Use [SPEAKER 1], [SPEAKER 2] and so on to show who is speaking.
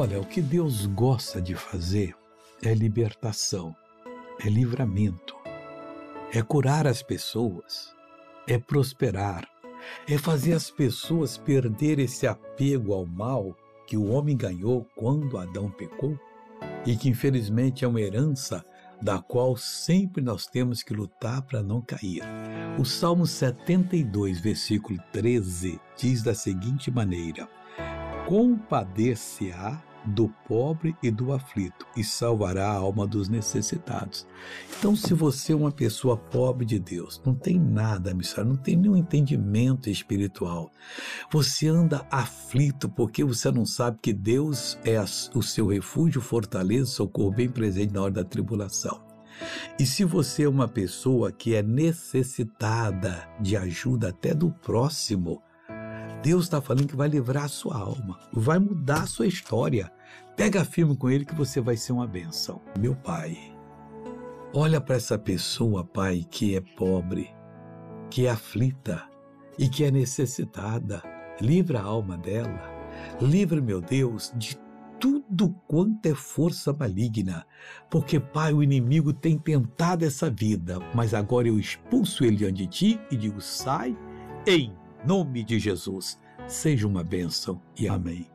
[SPEAKER 1] Olha, o que Deus gosta de fazer é libertação, é livramento, é curar as pessoas, é prosperar, é fazer as pessoas perder esse apego ao mal que o homem ganhou quando Adão pecou e que infelizmente é uma herança da qual sempre nós temos que lutar para não cair. O Salmo 72, versículo 13, diz da seguinte maneira: Compadecer-se-á do pobre e do aflito e salvará a alma dos necessitados. Então, se você é uma pessoa pobre de Deus, não tem nada, missionário, não tem nenhum entendimento espiritual, você anda aflito porque você não sabe que Deus é o seu refúgio, fortaleza, socorro bem presente na hora da tribulação. E se você é uma pessoa que é necessitada de ajuda até do próximo, Deus está falando que vai livrar a sua alma, vai mudar a sua história. Pega firme com Ele que você vai ser uma bênção. Meu Pai, olha para essa pessoa, Pai, que é pobre, que é aflita e que é necessitada. Livra a alma dela. Livra, meu Deus, de tudo quanto é força maligna, porque, Pai, o inimigo tem tentado essa vida, mas agora eu expulso ele diante de ti e digo: sai em nome de Jesus. Seja uma bênção e amém.